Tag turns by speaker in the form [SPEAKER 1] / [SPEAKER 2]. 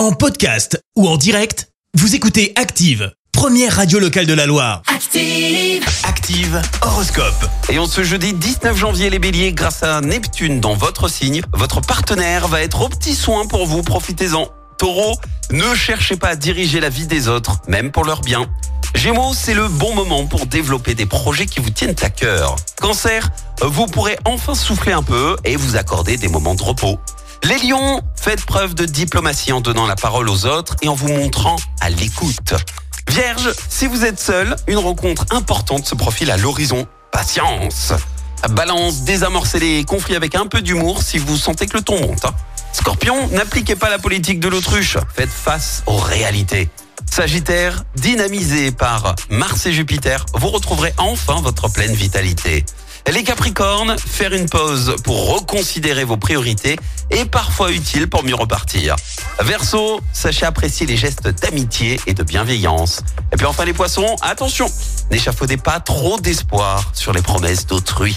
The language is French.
[SPEAKER 1] En podcast ou en direct, vous écoutez Active, première radio locale de la Loire.
[SPEAKER 2] Active.
[SPEAKER 1] Active Horoscope.
[SPEAKER 3] Et en ce jeudi 19 janvier, les béliers, grâce à Neptune dans votre signe, votre partenaire va être au petit soin pour vous, profitez-en. Taureau, ne cherchez pas à diriger la vie des autres, même pour leur bien. Gémeaux, c'est le bon moment pour développer des projets qui vous tiennent à cœur. Cancer, vous pourrez enfin souffler un peu et vous accorder des moments de repos. Les lions, faites preuve de diplomatie en donnant la parole aux autres et en vous montrant à l'écoute. Vierge, si vous êtes seul, une rencontre importante se profile à l'horizon. Patience. Balance, désamorcez les conflits avec un peu d'humour si vous sentez que le ton monte. hein. Scorpion, n'appliquez pas la politique de l'autruche, faites face aux réalités. Sagittaire, dynamisé par Mars et Jupiter, vous retrouverez enfin votre pleine vitalité. Les Capricornes, faire une pause pour reconsidérer vos priorités est parfois utile pour mieux repartir. Verseau, sachez apprécier les gestes d'amitié et de bienveillance. Et puis enfin les Poissons, attention, n'échafaudez pas trop d'espoir sur les promesses d'autrui.